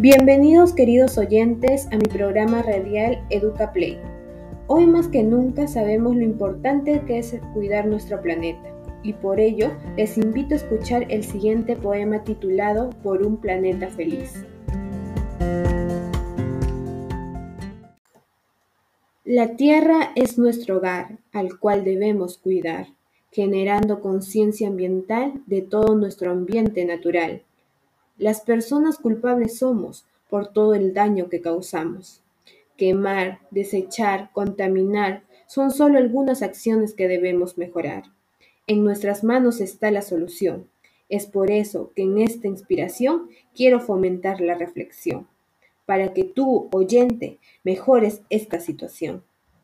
Bienvenidos queridos oyentes a mi programa radial Educa Play. Hoy más que nunca sabemos lo importante que es cuidar nuestro planeta y por ello les invito a escuchar el siguiente poema titulado Por un planeta feliz. La tierra es nuestro hogar al cual debemos cuidar, generando conciencia ambiental de todo nuestro ambiente natural las personas culpables somos por todo el daño que causamos. Quemar, desechar, contaminar son solo algunas acciones que debemos mejorar. En nuestras manos está la solución. Es por eso que en esta inspiración quiero fomentar la reflexión, para que tú, oyente, mejores esta situación.